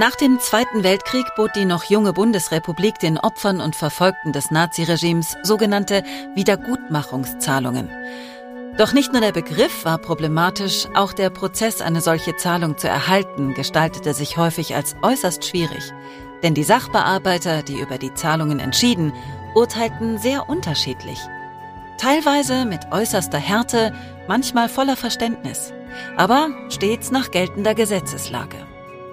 Nach dem Zweiten Weltkrieg bot die noch junge Bundesrepublik den Opfern und Verfolgten des Naziregimes sogenannte Wiedergutmachungszahlungen. Doch nicht nur der Begriff war problematisch, auch der Prozess, eine solche Zahlung zu erhalten, gestaltete sich häufig als äußerst schwierig. Denn die Sachbearbeiter, die über die Zahlungen entschieden, urteilten sehr unterschiedlich. Teilweise mit äußerster Härte, manchmal voller Verständnis, aber stets nach geltender Gesetzeslage.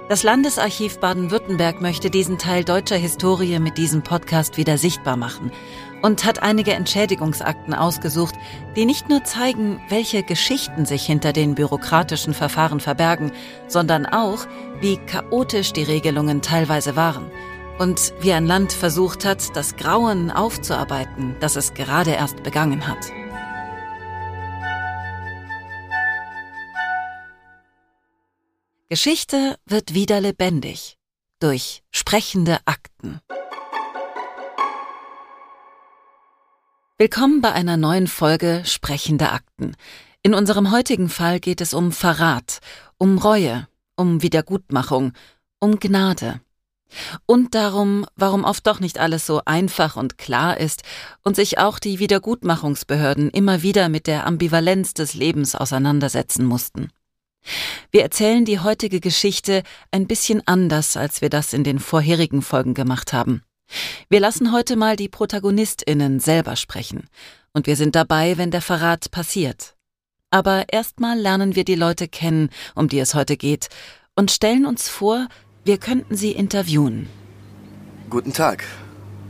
Das Landesarchiv Baden-Württemberg möchte diesen Teil deutscher Historie mit diesem Podcast wieder sichtbar machen und hat einige Entschädigungsakten ausgesucht, die nicht nur zeigen, welche Geschichten sich hinter den bürokratischen Verfahren verbergen, sondern auch, wie chaotisch die Regelungen teilweise waren und wie ein Land versucht hat, das Grauen aufzuarbeiten, das es gerade erst begangen hat. Geschichte wird wieder lebendig durch sprechende Akten. Willkommen bei einer neuen Folge Sprechende Akten. In unserem heutigen Fall geht es um Verrat, um Reue, um Wiedergutmachung, um Gnade. Und darum, warum oft doch nicht alles so einfach und klar ist und sich auch die Wiedergutmachungsbehörden immer wieder mit der Ambivalenz des Lebens auseinandersetzen mussten. Wir erzählen die heutige Geschichte ein bisschen anders, als wir das in den vorherigen Folgen gemacht haben. Wir lassen heute mal die Protagonistinnen selber sprechen, und wir sind dabei, wenn der Verrat passiert. Aber erstmal lernen wir die Leute kennen, um die es heute geht, und stellen uns vor, wir könnten sie interviewen. Guten Tag.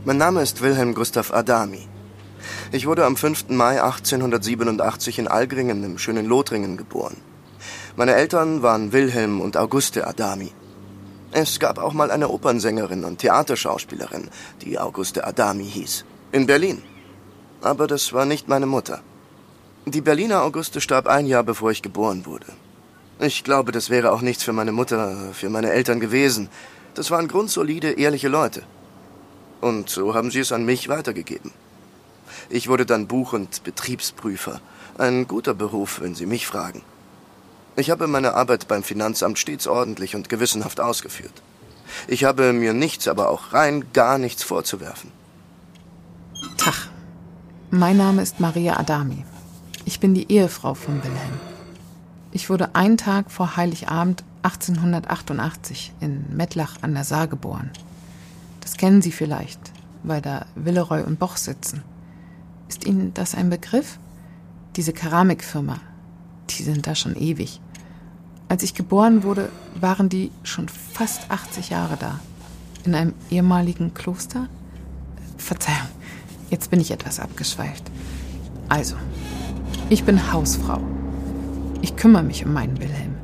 Mein Name ist Wilhelm Gustav Adami. Ich wurde am 5. Mai 1887 in Algringen im schönen Lothringen geboren. Meine Eltern waren Wilhelm und Auguste Adami. Es gab auch mal eine Opernsängerin und Theaterschauspielerin, die Auguste Adami hieß. In Berlin. Aber das war nicht meine Mutter. Die Berliner Auguste starb ein Jahr bevor ich geboren wurde. Ich glaube, das wäre auch nichts für meine Mutter, für meine Eltern gewesen. Das waren grundsolide, ehrliche Leute. Und so haben sie es an mich weitergegeben. Ich wurde dann Buch- und Betriebsprüfer. Ein guter Beruf, wenn Sie mich fragen. Ich habe meine Arbeit beim Finanzamt stets ordentlich und gewissenhaft ausgeführt. Ich habe mir nichts, aber auch rein gar nichts vorzuwerfen. Tag. Mein Name ist Maria Adami. Ich bin die Ehefrau von Wilhelm. Ich wurde einen Tag vor Heiligabend 1888 in Mettlach an der Saar geboren. Das kennen Sie vielleicht, weil da Willeroy und Boch sitzen. Ist Ihnen das ein Begriff? Diese Keramikfirma, die sind da schon ewig. Als ich geboren wurde, waren die schon fast 80 Jahre da. In einem ehemaligen Kloster? Verzeihung, jetzt bin ich etwas abgeschweift. Also, ich bin Hausfrau. Ich kümmere mich um meinen Wilhelm.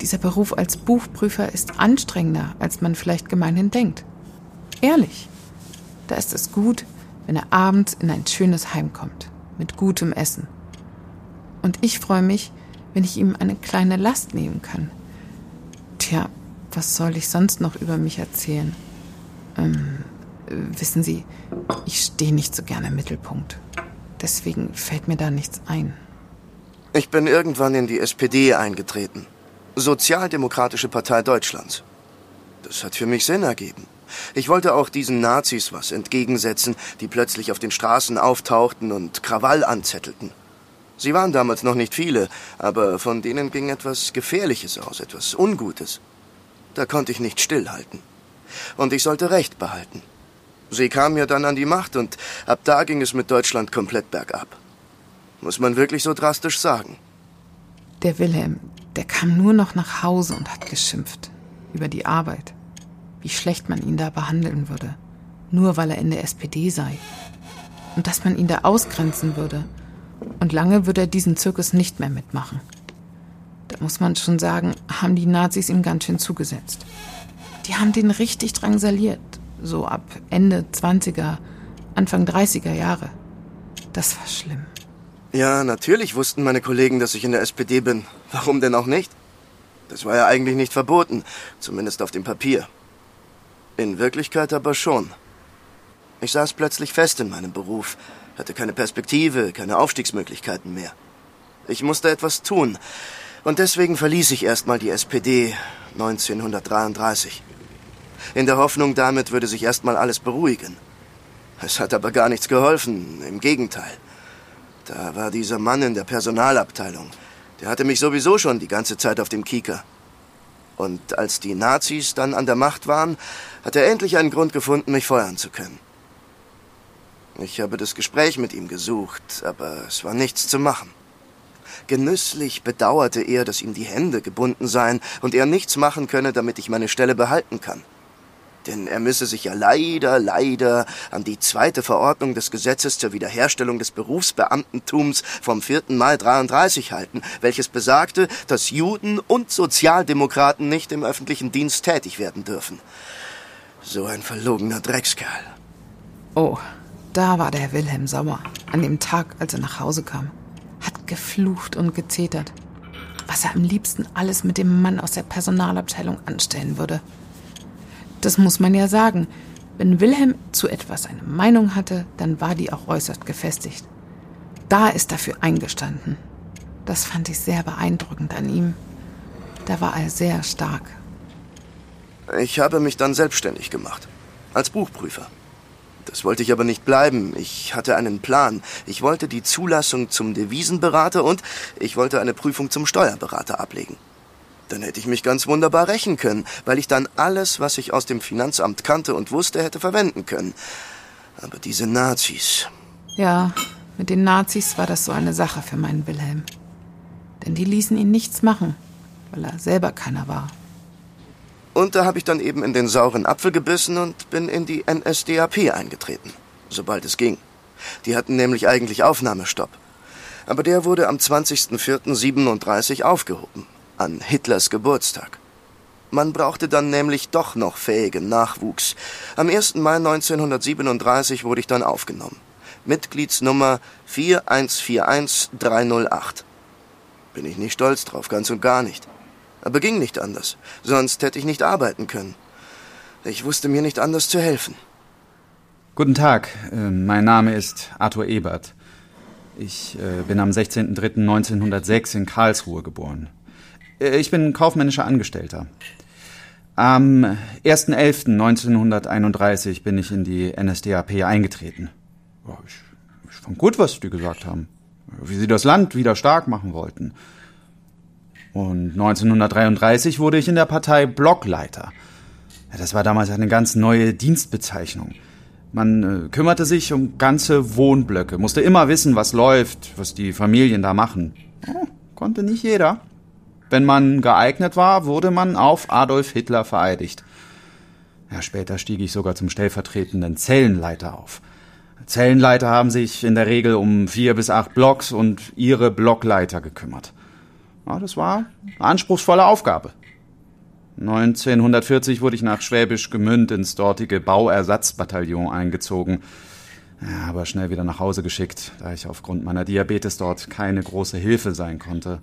Dieser Beruf als Buchprüfer ist anstrengender, als man vielleicht gemeinhin denkt. Ehrlich. Da ist es gut, wenn er abends in ein schönes Heim kommt, mit gutem Essen. Und ich freue mich, wenn ich ihm eine kleine Last nehmen kann. Tja, was soll ich sonst noch über mich erzählen? Ähm, wissen Sie, ich stehe nicht so gerne im Mittelpunkt. Deswegen fällt mir da nichts ein. Ich bin irgendwann in die SPD eingetreten. Sozialdemokratische Partei Deutschlands. Das hat für mich Sinn ergeben. Ich wollte auch diesen Nazis was entgegensetzen, die plötzlich auf den Straßen auftauchten und Krawall anzettelten. Sie waren damals noch nicht viele, aber von denen ging etwas Gefährliches aus, etwas Ungutes. Da konnte ich nicht stillhalten. Und ich sollte Recht behalten. Sie kamen ja dann an die Macht und ab da ging es mit Deutschland komplett bergab. Muss man wirklich so drastisch sagen. Der Wilhelm, der kam nur noch nach Hause und hat geschimpft. Über die Arbeit. Wie schlecht man ihn da behandeln würde. Nur weil er in der SPD sei. Und dass man ihn da ausgrenzen würde und lange wird er diesen Zirkus nicht mehr mitmachen. Da muss man schon sagen, haben die Nazis ihm ganz schön zugesetzt. Die haben den richtig drangsaliert, so ab Ende 20er, Anfang 30er Jahre. Das war schlimm. Ja, natürlich wussten meine Kollegen, dass ich in der SPD bin. Warum denn auch nicht? Das war ja eigentlich nicht verboten, zumindest auf dem Papier. In Wirklichkeit aber schon. Ich saß plötzlich fest in meinem Beruf, hatte keine Perspektive, keine Aufstiegsmöglichkeiten mehr. Ich musste etwas tun. Und deswegen verließ ich erstmal die SPD 1933. in der Hoffnung, damit würde sich erstmal alles beruhigen. Es hat aber gar nichts geholfen, im Gegenteil. Da war dieser Mann in der Personalabteilung. Der hatte mich sowieso schon die ganze Zeit auf dem Kieker. Und als die Nazis dann an der Macht waren, hat er endlich einen Grund gefunden, mich feuern zu können. Ich habe das Gespräch mit ihm gesucht, aber es war nichts zu machen. Genüsslich bedauerte er, dass ihm die Hände gebunden seien und er nichts machen könne, damit ich meine Stelle behalten kann. Denn er müsse sich ja leider, leider an die zweite Verordnung des Gesetzes zur Wiederherstellung des Berufsbeamtentums vom 4. Mai 33 halten, welches besagte, dass Juden und Sozialdemokraten nicht im öffentlichen Dienst tätig werden dürfen. So ein verlogener Dreckskerl. Oh, da war der Wilhelm sauer, an dem Tag, als er nach Hause kam. Hat geflucht und gezetert. Was er am liebsten alles mit dem Mann aus der Personalabteilung anstellen würde. Das muss man ja sagen. Wenn Wilhelm zu etwas eine Meinung hatte, dann war die auch äußerst gefestigt. Da ist dafür eingestanden. Das fand ich sehr beeindruckend an ihm. Da war er sehr stark. Ich habe mich dann selbstständig gemacht. Als Buchprüfer. Das wollte ich aber nicht bleiben. Ich hatte einen Plan. Ich wollte die Zulassung zum Devisenberater und ich wollte eine Prüfung zum Steuerberater ablegen. Dann hätte ich mich ganz wunderbar rächen können, weil ich dann alles, was ich aus dem Finanzamt kannte und wusste, hätte verwenden können. Aber diese Nazis. Ja, mit den Nazis war das so eine Sache für meinen Wilhelm. Denn die ließen ihn nichts machen, weil er selber keiner war. Und da habe ich dann eben in den sauren Apfel gebissen und bin in die NSDAP eingetreten, sobald es ging. Die hatten nämlich eigentlich Aufnahmestopp. Aber der wurde am 20.04.37 aufgehoben an Hitlers Geburtstag. Man brauchte dann nämlich doch noch fähigen Nachwuchs. Am 1. Mai 1937 wurde ich dann aufgenommen. Mitgliedsnummer 4141308. Bin ich nicht stolz drauf, ganz und gar nicht. Aber ging nicht anders. Sonst hätte ich nicht arbeiten können. Ich wusste mir nicht anders zu helfen. Guten Tag, äh, mein Name ist Arthur Ebert. Ich äh, bin am 16.03.1906 in Karlsruhe geboren. Äh, ich bin kaufmännischer Angestellter. Am 1.11.1931 bin ich in die NSDAP eingetreten. Ich, ich fand gut, was die gesagt haben. Wie sie das Land wieder stark machen wollten. Und 1933 wurde ich in der Partei Blockleiter. Das war damals eine ganz neue Dienstbezeichnung. Man äh, kümmerte sich um ganze Wohnblöcke, musste immer wissen, was läuft, was die Familien da machen. Oh, konnte nicht jeder. Wenn man geeignet war, wurde man auf Adolf Hitler vereidigt. Ja, später stieg ich sogar zum stellvertretenden Zellenleiter auf. Zellenleiter haben sich in der Regel um vier bis acht Blocks und ihre Blockleiter gekümmert. Ja, das war eine anspruchsvolle Aufgabe. 1940 wurde ich nach Schwäbisch Gemünd ins dortige Bauersatzbataillon eingezogen, ja, aber schnell wieder nach Hause geschickt, da ich aufgrund meiner Diabetes dort keine große Hilfe sein konnte.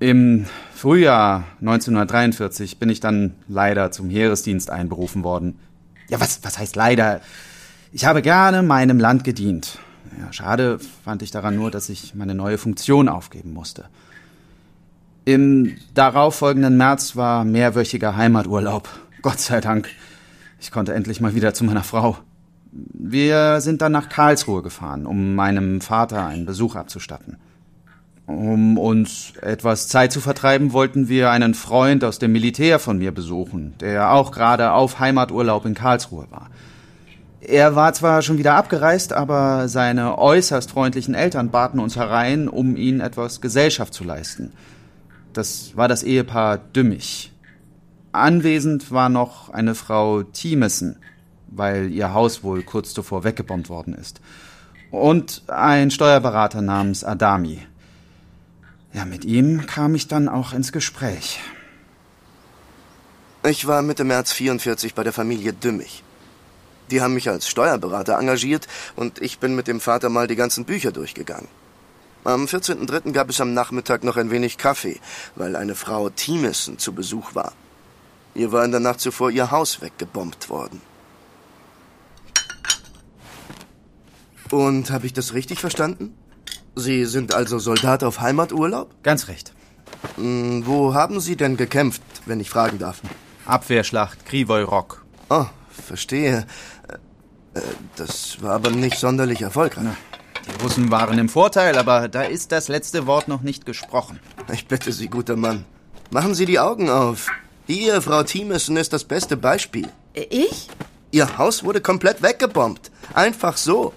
Im Frühjahr 1943 bin ich dann leider zum Heeresdienst einberufen worden. Ja, was, was heißt leider? Ich habe gerne meinem Land gedient. Ja, schade fand ich daran nur, dass ich meine neue Funktion aufgeben musste. Im darauffolgenden März war mehrwöchiger Heimaturlaub. Gott sei Dank. Ich konnte endlich mal wieder zu meiner Frau. Wir sind dann nach Karlsruhe gefahren, um meinem Vater einen Besuch abzustatten. Um uns etwas Zeit zu vertreiben, wollten wir einen Freund aus dem Militär von mir besuchen, der auch gerade auf Heimaturlaub in Karlsruhe war. Er war zwar schon wieder abgereist, aber seine äußerst freundlichen Eltern baten uns herein, um ihnen etwas Gesellschaft zu leisten. Das war das Ehepaar Dümmich. Anwesend war noch eine Frau Thiemessen, weil ihr Haus wohl kurz zuvor weggebombt worden ist. Und ein Steuerberater namens Adami. Ja, mit ihm kam ich dann auch ins Gespräch. Ich war Mitte März 44 bei der Familie Dümmich. Die haben mich als Steuerberater engagiert und ich bin mit dem Vater mal die ganzen Bücher durchgegangen. Am 14.03. gab es am Nachmittag noch ein wenig Kaffee, weil eine Frau Thiemissen zu Besuch war. Ihr war in der Nacht zuvor ihr Haus weggebombt worden. Und habe ich das richtig verstanden? Sie sind also Soldat auf Heimaturlaub? Ganz recht. Hm, wo haben Sie denn gekämpft, wenn ich fragen darf? Abwehrschlacht, Krivoy Rock. Oh, verstehe. Äh, Das war aber nicht sonderlich erfolgreich. Die Russen waren im Vorteil, aber da ist das letzte Wort noch nicht gesprochen. Ich bitte Sie, guter Mann. Machen Sie die Augen auf. Hier, Frau Thiemessen, ist das beste Beispiel. Ich? Ihr Haus wurde komplett weggebombt. Einfach so.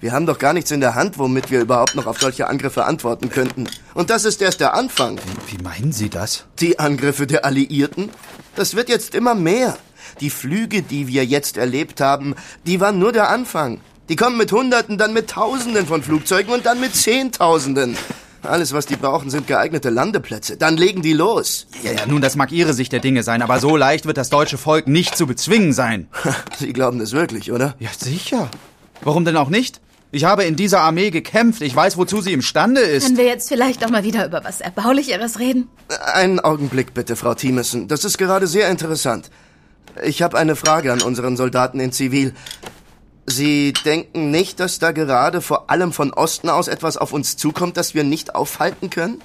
Wir haben doch gar nichts in der Hand, womit wir überhaupt noch auf solche Angriffe antworten könnten. Und das ist erst der Anfang. Wie meinen Sie das? Die Angriffe der Alliierten? Das wird jetzt immer mehr. Die Flüge, die wir jetzt erlebt haben, die waren nur der Anfang. Die kommen mit Hunderten, dann mit Tausenden von Flugzeugen und dann mit Zehntausenden. Alles, was die brauchen, sind geeignete Landeplätze. Dann legen die los. Ja, ja, nun, das mag Ihre Sicht der Dinge sein, aber so leicht wird das deutsche Volk nicht zu bezwingen sein. Sie glauben das wirklich, oder? Ja, sicher. Warum denn auch nicht? Ich habe in dieser Armee gekämpft. Ich weiß, wozu sie imstande ist. Können wir jetzt vielleicht auch mal wieder über was Erbaulicheres reden? Einen Augenblick bitte, Frau Thiemessen. Das ist gerade sehr interessant. Ich habe eine Frage an unseren Soldaten in Zivil. Sie denken nicht, dass da gerade vor allem von Osten aus etwas auf uns zukommt, das wir nicht aufhalten können?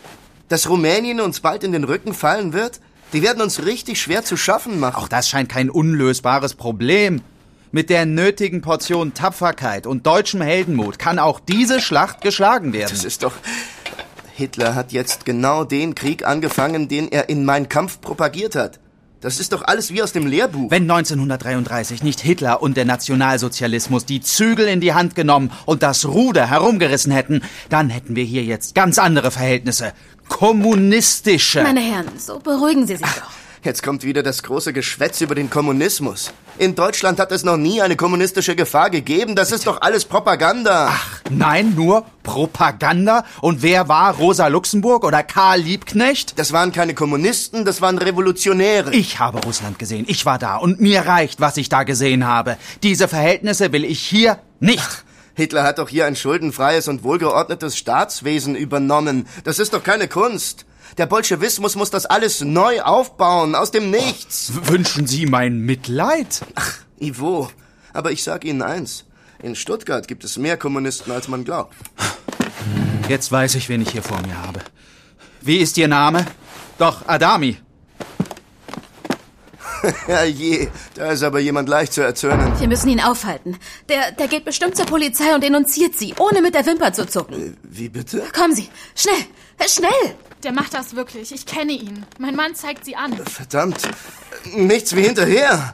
Dass Rumänien uns bald in den Rücken fallen wird? Die werden uns richtig schwer zu schaffen machen. Auch das scheint kein unlösbares Problem. Mit der nötigen Portion Tapferkeit und deutschem Heldenmut kann auch diese Schlacht geschlagen werden. Das ist doch... Hitler hat jetzt genau den Krieg angefangen, den er in Mein Kampf propagiert hat. Das ist doch alles wie aus dem Lehrbuch. Wenn 1933 nicht Hitler und der Nationalsozialismus die Zügel in die Hand genommen und das Ruder herumgerissen hätten, dann hätten wir hier jetzt ganz andere Verhältnisse. Kommunistische. Meine Herren, so beruhigen Sie sich doch. Jetzt kommt wieder das große Geschwätz über den Kommunismus. In Deutschland hat es noch nie eine kommunistische Gefahr gegeben. Das ist doch alles Propaganda. Ach, nein, nur Propaganda? Und wer war Rosa Luxemburg oder Karl Liebknecht? Das waren keine Kommunisten, das waren Revolutionäre. Ich habe Russland gesehen. Ich war da. Und mir reicht, was ich da gesehen habe. Diese Verhältnisse will ich hier nicht. Hitler hat doch hier ein schuldenfreies und wohlgeordnetes Staatswesen übernommen. Das ist doch keine Kunst. Der Bolschewismus muss das alles neu aufbauen, aus dem Nichts. W- Wünschen Sie mein Mitleid? Ach, Ivo, aber ich sag Ihnen eins. In Stuttgart gibt es mehr Kommunisten, als man glaubt. Jetzt weiß ich, wen ich hier vor mir habe. Wie ist Ihr Name? Doch, Adami. Herrje, da ist aber jemand leicht zu erzürnen. Wir müssen ihn aufhalten. Der, der geht bestimmt zur Polizei und denunziert Sie, ohne mit der Wimper zu zucken. Wie bitte? Kommen Sie, schnell, schnell! Der macht das wirklich. Ich kenne ihn. Mein Mann zeigt sie an. Verdammt, nichts wie hinterher.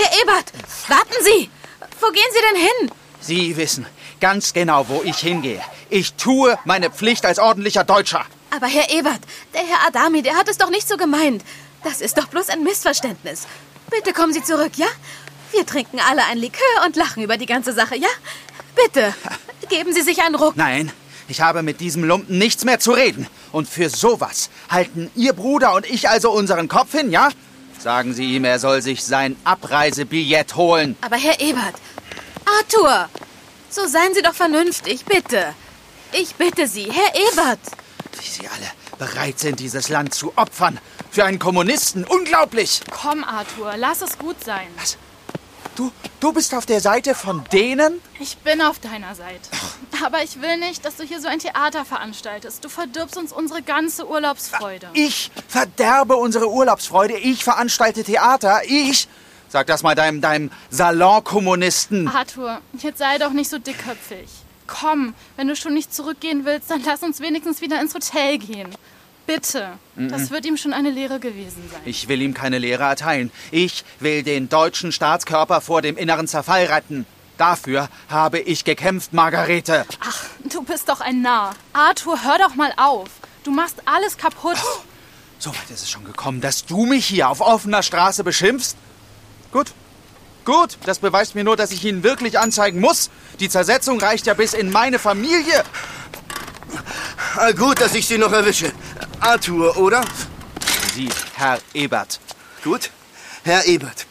Herr Ebert, warten Sie! Wo gehen Sie denn hin? Sie wissen ganz genau, wo ich hingehe. Ich tue meine Pflicht als ordentlicher Deutscher. Aber Herr Ebert, der Herr Adami, der hat es doch nicht so gemeint. Das ist doch bloß ein Missverständnis. Bitte kommen Sie zurück, ja? Wir trinken alle ein Likör und lachen über die ganze Sache, ja? Bitte, geben Sie sich einen Ruck. Nein, ich habe mit diesem Lumpen nichts mehr zu reden. Und für sowas halten Ihr Bruder und ich also unseren Kopf hin, ja? Sagen Sie ihm, er soll sich sein Abreisebillett holen. Aber Herr Ebert, Arthur, so seien Sie doch vernünftig, bitte. Ich bitte Sie, Herr Ebert. Wie Sie alle bereit sind, dieses Land zu opfern. Für einen Kommunisten. Unglaublich. Komm, Arthur, lass es gut sein. Was? Du, du bist auf der Seite von denen? Ich bin auf deiner Seite. Aber ich will nicht, dass du hier so ein Theater veranstaltest. Du verdirbst uns unsere ganze Urlaubsfreude. Ich verderbe unsere Urlaubsfreude. Ich veranstalte Theater. Ich. Sag das mal deinem, deinem Salonkommunisten. Arthur, jetzt sei doch nicht so dickköpfig. Komm, wenn du schon nicht zurückgehen willst, dann lass uns wenigstens wieder ins Hotel gehen. Bitte. Das wird ihm schon eine Lehre gewesen sein. Ich will ihm keine Lehre erteilen. Ich will den deutschen Staatskörper vor dem inneren Zerfall retten. Dafür habe ich gekämpft, Margarete. Ach, du bist doch ein Narr. Arthur, hör doch mal auf. Du machst alles kaputt. So weit ist es schon gekommen, dass du mich hier auf offener Straße beschimpfst? Gut. Gut, das beweist mir nur, dass ich ihn wirklich anzeigen muss. Die Zersetzung reicht ja bis in meine Familie. Ah, gut, dass ich Sie noch erwische. Arthur, oder? Sie, Herr Ebert. Gut. Herr Ebert,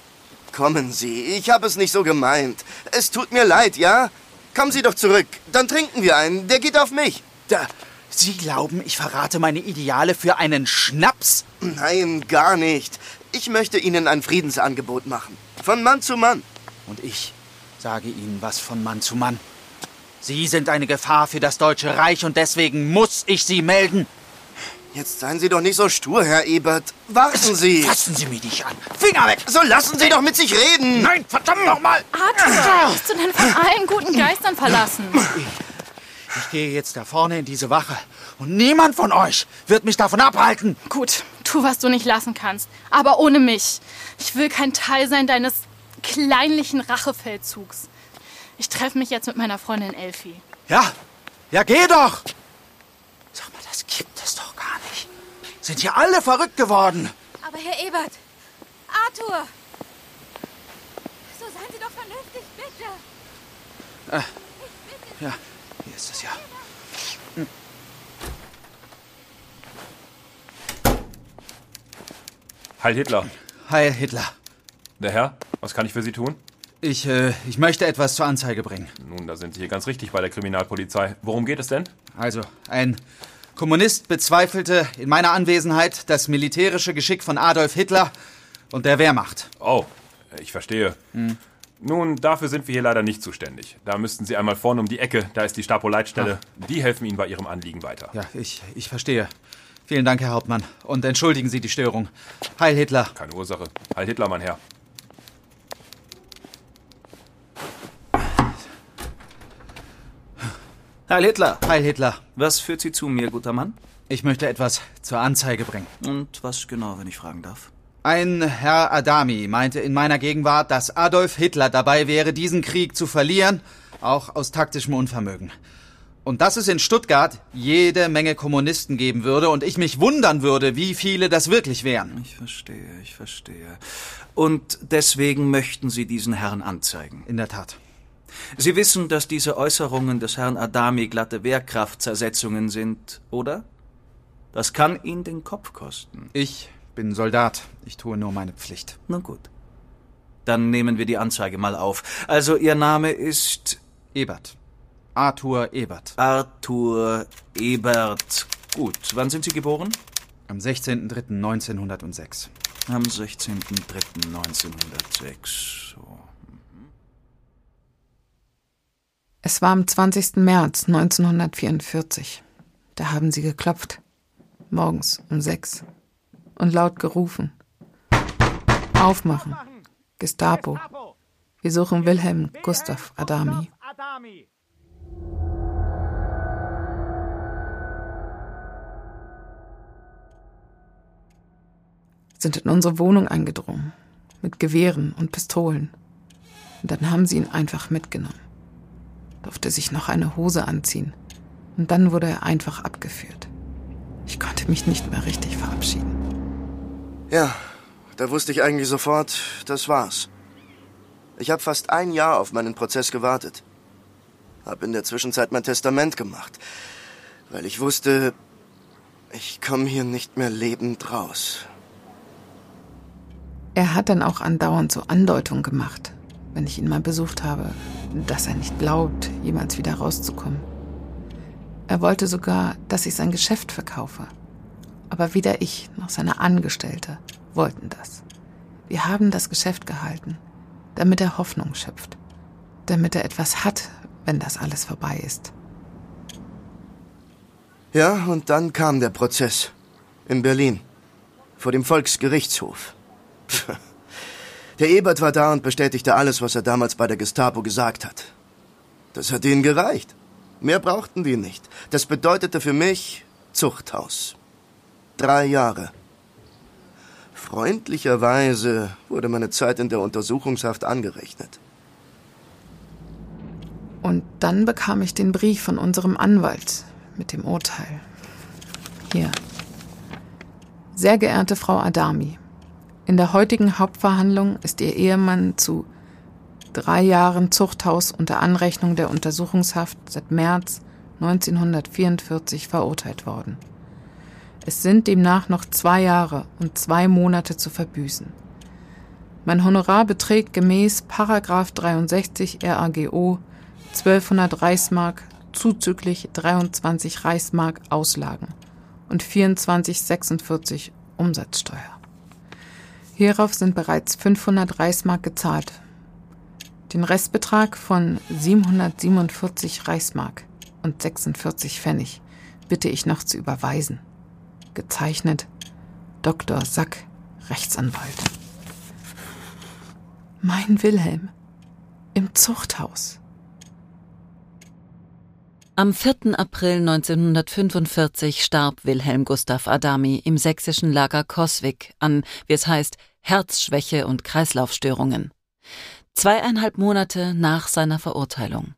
kommen Sie. Ich habe es nicht so gemeint. Es tut mir leid, ja? Kommen Sie doch zurück. Dann trinken wir einen. Der geht auf mich. Da, Sie glauben, ich verrate meine Ideale für einen Schnaps? Nein, gar nicht. Ich möchte Ihnen ein Friedensangebot machen. Von Mann zu Mann. Und ich sage Ihnen was von Mann zu Mann. Sie sind eine Gefahr für das Deutsche Reich und deswegen muss ich Sie melden. Jetzt seien Sie doch nicht so stur, Herr Ebert. Warten Sie! Fassen Sie mich nicht an. Finger weg! So lassen Sie doch mit sich reden! Nein, verdammt nochmal! Arthur, bist du denn von allen guten Geistern verlassen? Ich gehe jetzt da vorne in diese Wache und niemand von euch wird mich davon abhalten. Gut, tu, was du nicht lassen kannst. Aber ohne mich. Ich will kein Teil sein deines kleinlichen Rachefeldzugs. Ich treffe mich jetzt mit meiner Freundin Elfie. Ja, ja, geh doch! Sag mal, das gibt es doch gar nicht. Sind hier alle verrückt geworden? Aber Herr Ebert, Arthur! So seien Sie doch vernünftig, bitte! Ja, hier ist es ja. Heil Hitler. Heil Hitler. Der Herr, was kann ich für Sie tun? Ich, äh, ich möchte etwas zur Anzeige bringen. Nun, da sind Sie hier ganz richtig bei der Kriminalpolizei. Worum geht es denn? Also, ein Kommunist bezweifelte in meiner Anwesenheit das militärische Geschick von Adolf Hitler und der Wehrmacht. Oh, ich verstehe. Nun, dafür sind wir hier leider nicht zuständig. Da müssten Sie einmal vorne um die Ecke, da ist die Stapo-Leitstelle. Die helfen Ihnen bei Ihrem Anliegen weiter. Ja, ich, ich verstehe. Vielen Dank, Herr Hauptmann. Und entschuldigen Sie die Störung. Heil Hitler. Keine Ursache. Heil Hitler, mein Herr. Heil Hitler! Heil Hitler. Was führt Sie zu mir, guter Mann? Ich möchte etwas zur Anzeige bringen. Und was genau, wenn ich fragen darf? Ein Herr Adami meinte in meiner Gegenwart, dass Adolf Hitler dabei wäre, diesen Krieg zu verlieren, auch aus taktischem Unvermögen. Und dass es in Stuttgart jede Menge Kommunisten geben würde und ich mich wundern würde, wie viele das wirklich wären. Ich verstehe, ich verstehe. Und deswegen möchten Sie diesen Herrn anzeigen. In der Tat. Sie wissen, dass diese Äußerungen des Herrn Adami glatte Wehrkraftzersetzungen sind, oder? Das kann ihn den Kopf kosten. Ich bin Soldat. Ich tue nur meine Pflicht. Nun gut. Dann nehmen wir die Anzeige mal auf. Also Ihr Name ist Ebert. Arthur Ebert. Arthur Ebert. Gut. Wann sind Sie geboren? Am 16.03.1906. Am 16.03.1906. So. Es war am 20. März 1944. Da haben sie geklopft. Morgens um sechs. Und laut gerufen. Aufmachen. Gestapo. Wir suchen Wilhelm Gustav Adami. Sind in unsere Wohnung eingedrungen. Mit Gewehren und Pistolen. Und dann haben sie ihn einfach mitgenommen durfte sich noch eine Hose anziehen. Und dann wurde er einfach abgeführt. Ich konnte mich nicht mehr richtig verabschieden. Ja, da wusste ich eigentlich sofort, das war's. Ich habe fast ein Jahr auf meinen Prozess gewartet. Hab in der Zwischenzeit mein Testament gemacht, weil ich wusste, ich komme hier nicht mehr lebend raus. Er hat dann auch andauernd so Andeutungen gemacht, wenn ich ihn mal besucht habe, dass er nicht glaubt, jemals wieder rauszukommen. Er wollte sogar, dass ich sein Geschäft verkaufe. Aber weder ich noch seine Angestellte wollten das. Wir haben das Geschäft gehalten, damit er Hoffnung schöpft, damit er etwas hat, wenn das alles vorbei ist. Ja, und dann kam der Prozess. In Berlin. Vor dem Volksgerichtshof. Der Ebert war da und bestätigte alles, was er damals bei der Gestapo gesagt hat. Das hat ihnen gereicht. Mehr brauchten die nicht. Das bedeutete für mich Zuchthaus. Drei Jahre. Freundlicherweise wurde meine Zeit in der Untersuchungshaft angerechnet. Und dann bekam ich den Brief von unserem Anwalt mit dem Urteil. Hier. Sehr geehrte Frau Adami, in der heutigen Hauptverhandlung ist Ihr Ehemann zu drei Jahren Zuchthaus unter Anrechnung der Untersuchungshaft seit März 1944 verurteilt worden. Es sind demnach noch zwei Jahre und zwei Monate zu verbüßen. Mein Honorar beträgt gemäß Paragraph 63 RAGO 1200 Reichsmark zuzüglich 23 Reichsmark Auslagen und 24,46 Umsatzsteuer. Hierauf sind bereits 500 Reichsmark gezahlt. Den Restbetrag von 747 Reichsmark und 46 Pfennig bitte ich noch zu überweisen. Gezeichnet Dr. Sack, Rechtsanwalt. Mein Wilhelm im Zuchthaus. Am 4. April 1945 starb Wilhelm Gustav Adami im sächsischen Lager Coswig an, wie es heißt, Herzschwäche und Kreislaufstörungen. Zweieinhalb Monate nach seiner Verurteilung.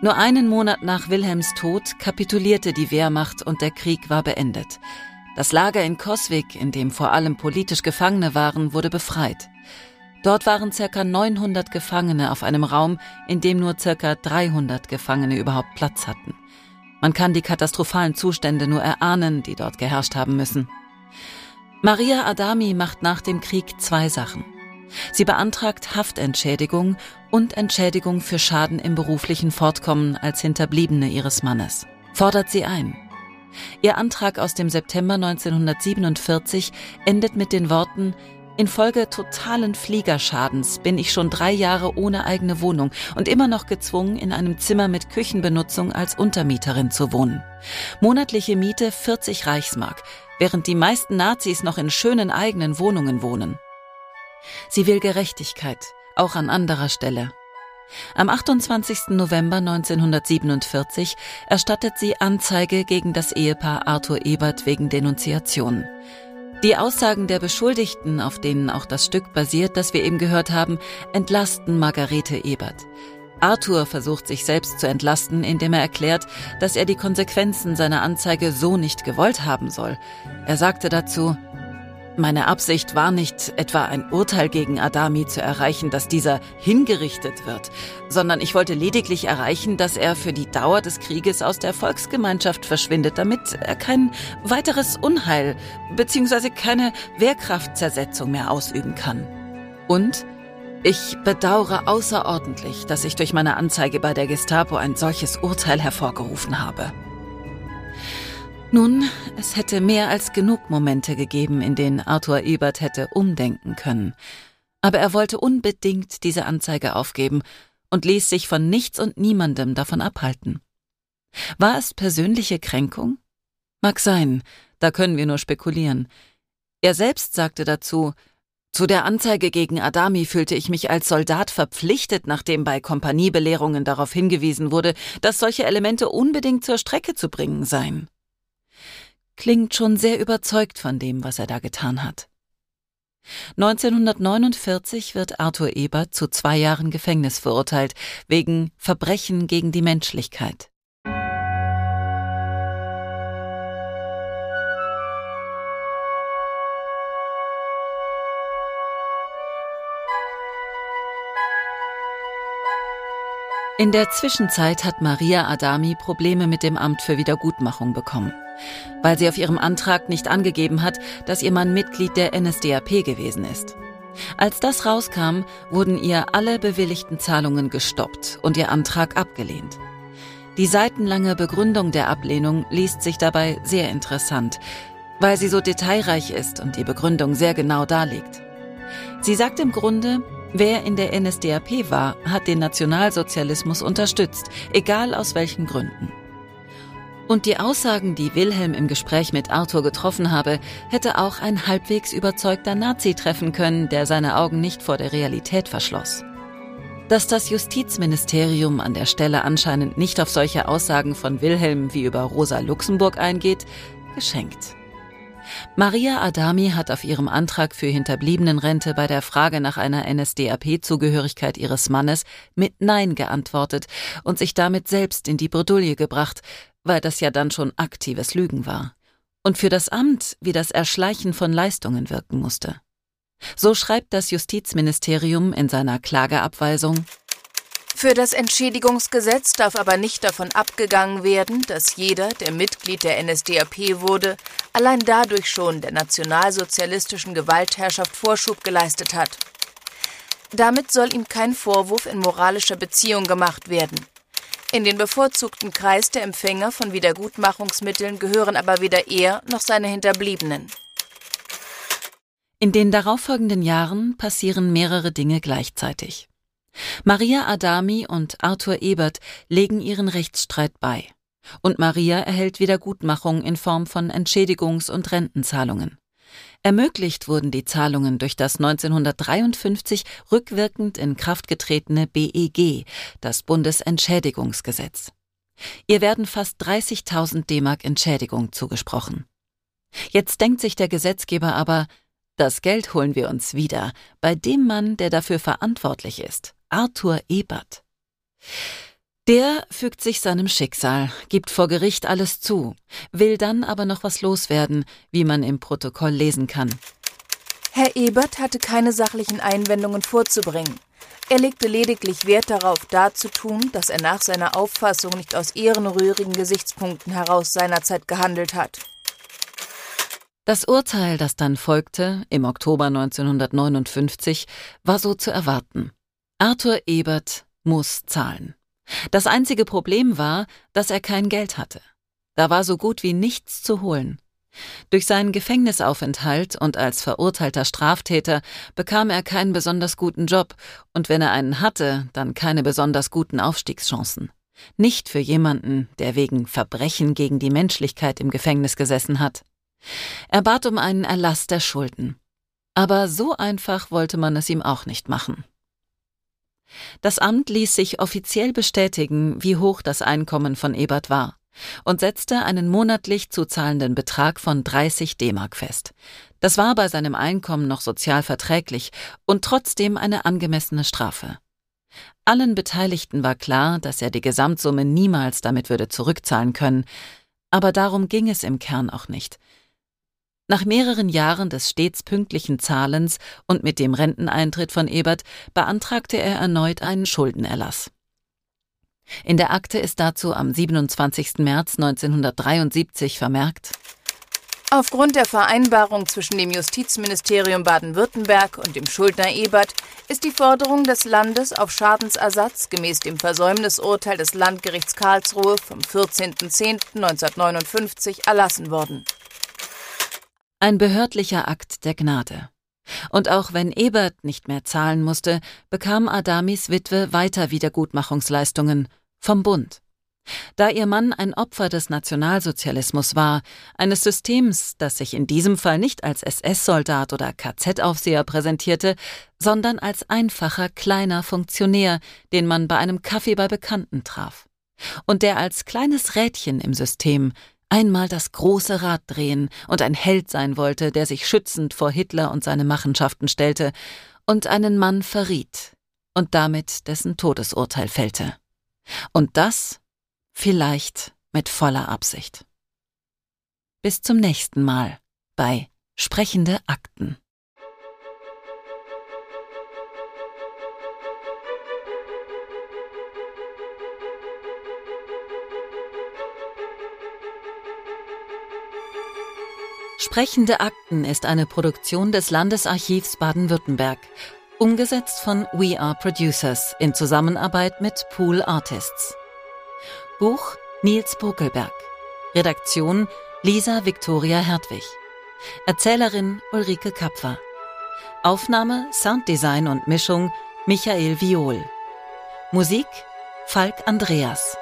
Nur einen Monat nach Wilhelms Tod kapitulierte die Wehrmacht und der Krieg war beendet. Das Lager in Coswig, in dem vor allem politisch Gefangene waren, wurde befreit. Dort waren ca. 900 Gefangene auf einem Raum, in dem nur ca. 300 Gefangene überhaupt Platz hatten. Man kann die katastrophalen Zustände nur erahnen, die dort geherrscht haben müssen. Maria Adami macht nach dem Krieg zwei Sachen. Sie beantragt Haftentschädigung und Entschädigung für Schaden im beruflichen Fortkommen als Hinterbliebene ihres Mannes. Fordert sie ein. Ihr Antrag aus dem September 1947 endet mit den Worten Infolge totalen Fliegerschadens bin ich schon drei Jahre ohne eigene Wohnung und immer noch gezwungen, in einem Zimmer mit Küchenbenutzung als Untermieterin zu wohnen. Monatliche Miete 40 Reichsmark, während die meisten Nazis noch in schönen eigenen Wohnungen wohnen. Sie will Gerechtigkeit, auch an anderer Stelle. Am 28. November 1947 erstattet sie Anzeige gegen das Ehepaar Arthur Ebert wegen Denunziation. Die Aussagen der Beschuldigten, auf denen auch das Stück basiert, das wir eben gehört haben, entlasten Margarete Ebert. Arthur versucht sich selbst zu entlasten, indem er erklärt, dass er die Konsequenzen seiner Anzeige so nicht gewollt haben soll. Er sagte dazu, meine Absicht war nicht, etwa ein Urteil gegen Adami zu erreichen, dass dieser hingerichtet wird, sondern ich wollte lediglich erreichen, dass er für die Dauer des Krieges aus der Volksgemeinschaft verschwindet, damit er kein weiteres Unheil bzw. keine Wehrkraftzersetzung mehr ausüben kann. Und ich bedauere außerordentlich, dass ich durch meine Anzeige bei der Gestapo ein solches Urteil hervorgerufen habe. Nun, es hätte mehr als genug Momente gegeben, in denen Arthur Ebert hätte umdenken können. Aber er wollte unbedingt diese Anzeige aufgeben und ließ sich von nichts und niemandem davon abhalten. War es persönliche Kränkung? Mag sein, da können wir nur spekulieren. Er selbst sagte dazu, zu der Anzeige gegen Adami fühlte ich mich als Soldat verpflichtet, nachdem bei Kompaniebelehrungen darauf hingewiesen wurde, dass solche Elemente unbedingt zur Strecke zu bringen seien klingt schon sehr überzeugt von dem, was er da getan hat. 1949 wird Arthur Ebert zu zwei Jahren Gefängnis verurteilt, wegen Verbrechen gegen die Menschlichkeit. In der Zwischenzeit hat Maria Adami Probleme mit dem Amt für Wiedergutmachung bekommen, weil sie auf ihrem Antrag nicht angegeben hat, dass ihr Mann Mitglied der NSDAP gewesen ist. Als das rauskam, wurden ihr alle bewilligten Zahlungen gestoppt und ihr Antrag abgelehnt. Die seitenlange Begründung der Ablehnung liest sich dabei sehr interessant, weil sie so detailreich ist und die Begründung sehr genau darlegt. Sie sagt im Grunde, Wer in der NSDAP war, hat den Nationalsozialismus unterstützt, egal aus welchen Gründen. Und die Aussagen, die Wilhelm im Gespräch mit Arthur getroffen habe, hätte auch ein halbwegs überzeugter Nazi treffen können, der seine Augen nicht vor der Realität verschloss. Dass das Justizministerium an der Stelle anscheinend nicht auf solche Aussagen von Wilhelm wie über Rosa Luxemburg eingeht, geschenkt. Maria Adami hat auf ihrem Antrag für Hinterbliebenenrente bei der Frage nach einer NSDAP-Zugehörigkeit ihres Mannes mit Nein geantwortet und sich damit selbst in die Bredouille gebracht, weil das ja dann schon aktives Lügen war. Und für das Amt wie das Erschleichen von Leistungen wirken musste. So schreibt das Justizministerium in seiner Klageabweisung für das Entschädigungsgesetz darf aber nicht davon abgegangen werden, dass jeder, der Mitglied der NSDAP wurde, allein dadurch schon der nationalsozialistischen Gewaltherrschaft Vorschub geleistet hat. Damit soll ihm kein Vorwurf in moralischer Beziehung gemacht werden. In den bevorzugten Kreis der Empfänger von Wiedergutmachungsmitteln gehören aber weder er noch seine Hinterbliebenen. In den darauffolgenden Jahren passieren mehrere Dinge gleichzeitig. Maria Adami und Arthur Ebert legen ihren Rechtsstreit bei. Und Maria erhält Wiedergutmachung in Form von Entschädigungs- und Rentenzahlungen. Ermöglicht wurden die Zahlungen durch das 1953 rückwirkend in Kraft getretene BEG, das Bundesentschädigungsgesetz. Ihr werden fast 30.000 D-Mark Entschädigung zugesprochen. Jetzt denkt sich der Gesetzgeber aber, das Geld holen wir uns wieder bei dem Mann, der dafür verantwortlich ist, Arthur Ebert. Der fügt sich seinem Schicksal, gibt vor Gericht alles zu, will dann aber noch was loswerden, wie man im Protokoll lesen kann. Herr Ebert hatte keine sachlichen Einwendungen vorzubringen. Er legte lediglich Wert darauf, darzutun, dass er nach seiner Auffassung nicht aus ehrenrührigen Gesichtspunkten heraus seinerzeit gehandelt hat. Das Urteil, das dann folgte, im Oktober 1959, war so zu erwarten. Arthur Ebert muss zahlen. Das einzige Problem war, dass er kein Geld hatte. Da war so gut wie nichts zu holen. Durch seinen Gefängnisaufenthalt und als verurteilter Straftäter bekam er keinen besonders guten Job, und wenn er einen hatte, dann keine besonders guten Aufstiegschancen. Nicht für jemanden, der wegen Verbrechen gegen die Menschlichkeit im Gefängnis gesessen hat. Er bat um einen Erlass der Schulden. Aber so einfach wollte man es ihm auch nicht machen. Das Amt ließ sich offiziell bestätigen, wie hoch das Einkommen von Ebert war und setzte einen monatlich zu zahlenden Betrag von 30 D-Mark fest. Das war bei seinem Einkommen noch sozial verträglich und trotzdem eine angemessene Strafe. Allen Beteiligten war klar, dass er die Gesamtsumme niemals damit würde zurückzahlen können, aber darum ging es im Kern auch nicht. Nach mehreren Jahren des stets pünktlichen Zahlens und mit dem Renteneintritt von Ebert beantragte er erneut einen Schuldenerlass. In der Akte ist dazu am 27. März 1973 vermerkt Aufgrund der Vereinbarung zwischen dem Justizministerium Baden-Württemberg und dem Schuldner Ebert ist die Forderung des Landes auf Schadensersatz gemäß dem Versäumnisurteil des Landgerichts Karlsruhe vom 14.10.1959 erlassen worden. Ein behördlicher Akt der Gnade. Und auch wenn Ebert nicht mehr zahlen musste, bekam Adamis Witwe weiter Wiedergutmachungsleistungen vom Bund. Da ihr Mann ein Opfer des Nationalsozialismus war, eines Systems, das sich in diesem Fall nicht als SS-Soldat oder KZ-Aufseher präsentierte, sondern als einfacher kleiner Funktionär, den man bei einem Kaffee bei Bekannten traf. Und der als kleines Rädchen im System einmal das große Rad drehen und ein Held sein wollte, der sich schützend vor Hitler und seine Machenschaften stellte und einen Mann verriet und damit dessen Todesurteil fällte. Und das vielleicht mit voller Absicht. Bis zum nächsten Mal bei Sprechende Akten. Sprechende Akten ist eine Produktion des Landesarchivs Baden-Württemberg, umgesetzt von We Are Producers in Zusammenarbeit mit Pool Artists. Buch Nils Bokelberg. Redaktion Lisa Victoria Hertwig. Erzählerin Ulrike Kapfer. Aufnahme, Sounddesign und Mischung Michael Viol. Musik Falk Andreas.